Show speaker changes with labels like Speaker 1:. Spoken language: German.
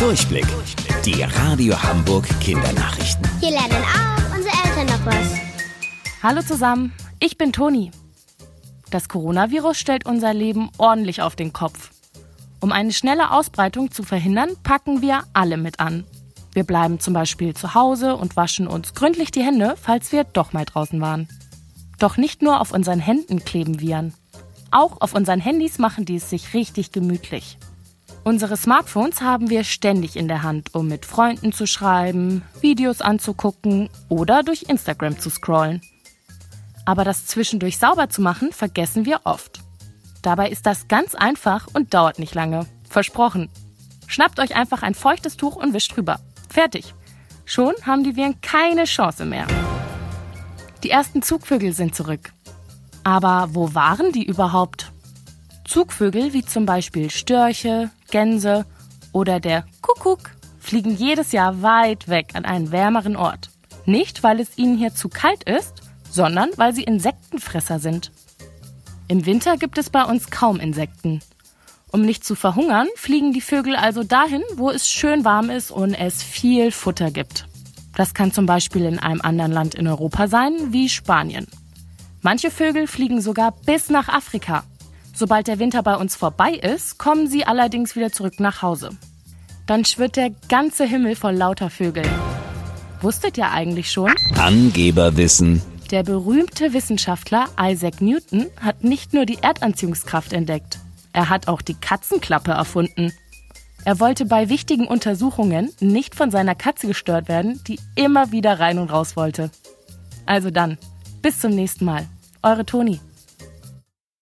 Speaker 1: Durchblick. Die Radio Hamburg Kindernachrichten.
Speaker 2: Hier lernen auch unsere Eltern noch was.
Speaker 3: Hallo zusammen, ich bin Toni. Das Coronavirus stellt unser Leben ordentlich auf den Kopf. Um eine schnelle Ausbreitung zu verhindern, packen wir alle mit an. Wir bleiben zum Beispiel zu Hause und waschen uns gründlich die Hände, falls wir doch mal draußen waren. Doch nicht nur auf unseren Händen kleben Viren. Auch auf unseren Handys machen die es sich richtig gemütlich. Unsere Smartphones haben wir ständig in der Hand, um mit Freunden zu schreiben, Videos anzugucken oder durch Instagram zu scrollen. Aber das zwischendurch sauber zu machen, vergessen wir oft. Dabei ist das ganz einfach und dauert nicht lange. Versprochen. Schnappt euch einfach ein feuchtes Tuch und wischt drüber. Fertig. Schon haben die Viren keine Chance mehr. Die ersten Zugvögel sind zurück. Aber wo waren die überhaupt? Zugvögel wie zum Beispiel Störche, Gänse oder der Kuckuck fliegen jedes Jahr weit weg an einen wärmeren Ort. Nicht, weil es ihnen hier zu kalt ist, sondern weil sie Insektenfresser sind. Im Winter gibt es bei uns kaum Insekten. Um nicht zu verhungern, fliegen die Vögel also dahin, wo es schön warm ist und es viel Futter gibt. Das kann zum Beispiel in einem anderen Land in Europa sein, wie Spanien. Manche Vögel fliegen sogar bis nach Afrika. Sobald der Winter bei uns vorbei ist, kommen sie allerdings wieder zurück nach Hause. Dann schwirrt der ganze Himmel voll lauter Vögel. Wusstet ihr eigentlich schon?
Speaker 1: Angeberwissen.
Speaker 3: Der berühmte Wissenschaftler Isaac Newton hat nicht nur die Erdanziehungskraft entdeckt, er hat auch die Katzenklappe erfunden. Er wollte bei wichtigen Untersuchungen nicht von seiner Katze gestört werden, die immer wieder rein und raus wollte. Also dann, bis zum nächsten Mal. Eure Toni.